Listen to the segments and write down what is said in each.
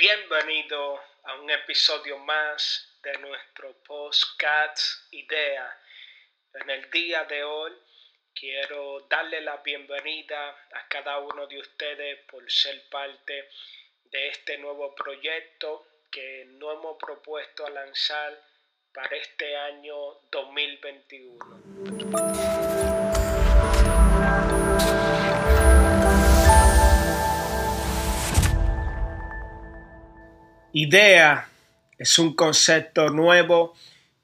Bienvenido a un episodio más de nuestro podcast Idea. En el día de hoy quiero darle la bienvenida a cada uno de ustedes por ser parte de este nuevo proyecto que nos hemos propuesto a lanzar para este año 2021. Idea es un concepto nuevo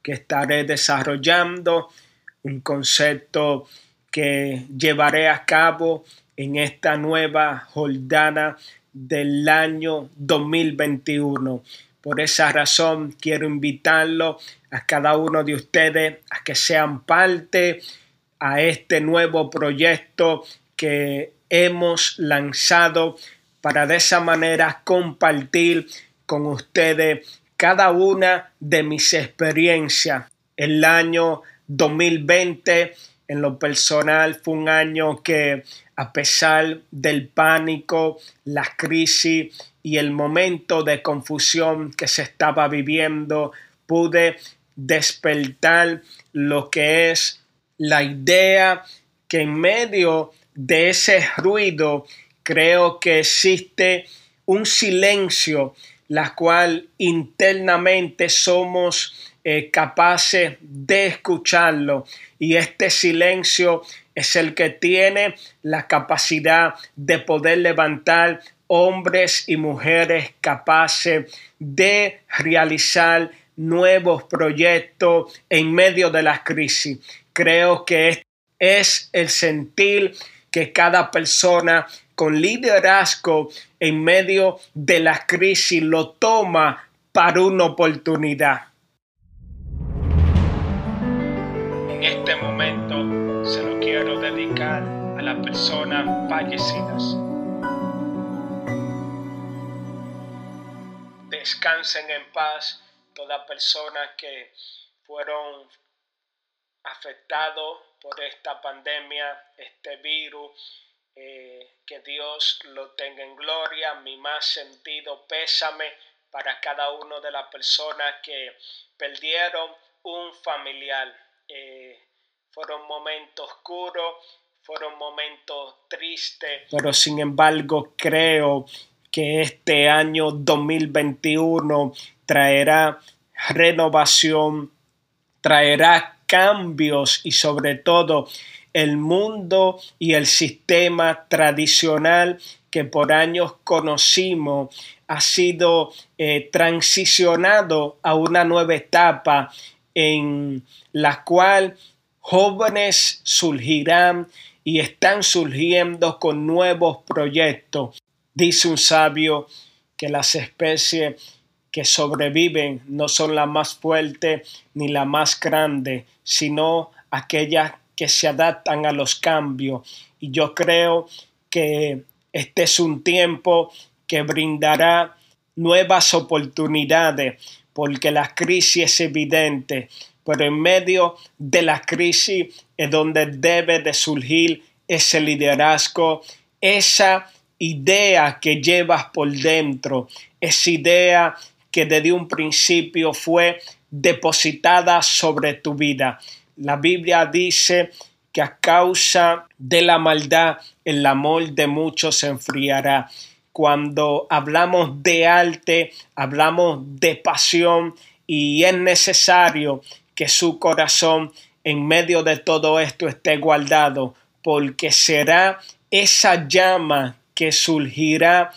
que estaré desarrollando, un concepto que llevaré a cabo en esta nueva jornada del año 2021. Por esa razón quiero invitarlo a cada uno de ustedes a que sean parte a este nuevo proyecto que hemos lanzado para de esa manera compartir con ustedes cada una de mis experiencias. El año 2020 en lo personal fue un año que a pesar del pánico, la crisis y el momento de confusión que se estaba viviendo, pude despertar lo que es la idea que en medio de ese ruido creo que existe un silencio la cual internamente somos eh, capaces de escucharlo y este silencio es el que tiene la capacidad de poder levantar hombres y mujeres capaces de realizar nuevos proyectos en medio de la crisis. Creo que es el sentir que cada persona con liderazgo en medio de la crisis lo toma para una oportunidad. En este momento se lo quiero dedicar a las personas fallecidas. Descansen en paz todas personas que fueron afectados por esta pandemia, este virus eh, que Dios lo tenga en gloria, mi más sentido pésame para cada una de las personas que perdieron un familiar. Eh, fueron momentos oscuros, fueron momentos tristes, pero sin embargo creo que este año 2021 traerá renovación, traerá cambios y sobre todo el mundo y el sistema tradicional que por años conocimos ha sido eh, transicionado a una nueva etapa en la cual jóvenes surgirán y están surgiendo con nuevos proyectos. Dice un sabio que las especies que sobreviven no son las más fuertes ni las más grandes, sino aquellas que se adaptan a los cambios. Y yo creo que este es un tiempo que brindará nuevas oportunidades, porque la crisis es evidente, pero en medio de la crisis es donde debe de surgir ese liderazgo, esa idea que llevas por dentro, esa idea que desde un principio fue depositada sobre tu vida. La Biblia dice que a causa de la maldad el amor de muchos se enfriará. Cuando hablamos de arte, hablamos de pasión y es necesario que su corazón en medio de todo esto esté guardado, porque será esa llama que surgirá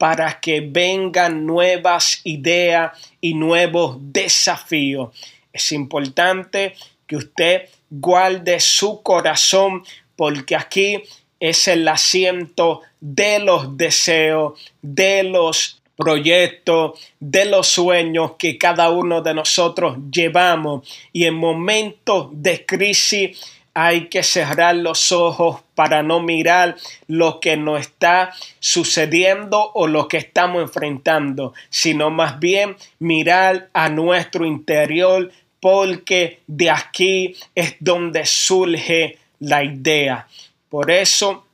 para que vengan nuevas ideas y nuevos desafíos. Es importante que usted guarde su corazón porque aquí es el asiento de los deseos, de los proyectos, de los sueños que cada uno de nosotros llevamos. Y en momentos de crisis hay que cerrar los ojos para no mirar lo que nos está sucediendo o lo que estamos enfrentando, sino más bien mirar a nuestro interior, porque de aquí es donde surge la idea. Por eso,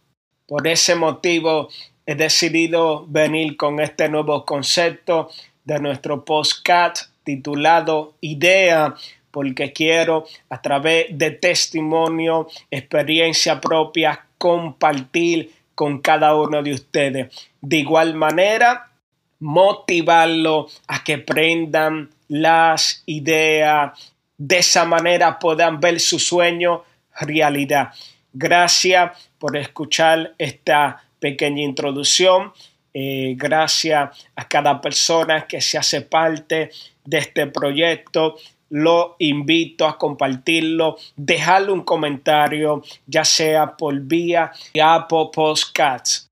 por ese motivo, he decidido venir con este nuevo concepto de nuestro podcast titulado Idea, porque quiero a través de testimonio, experiencia propia, compartir con cada uno de ustedes. De igual manera, motivarlo a que prendan las ideas, de esa manera puedan ver su sueño realidad. Gracias por escuchar esta pequeña introducción. Eh, gracias a cada persona que se hace parte de este proyecto. Lo invito a compartirlo, dejarle un comentario, ya sea por vía Apple Podcasts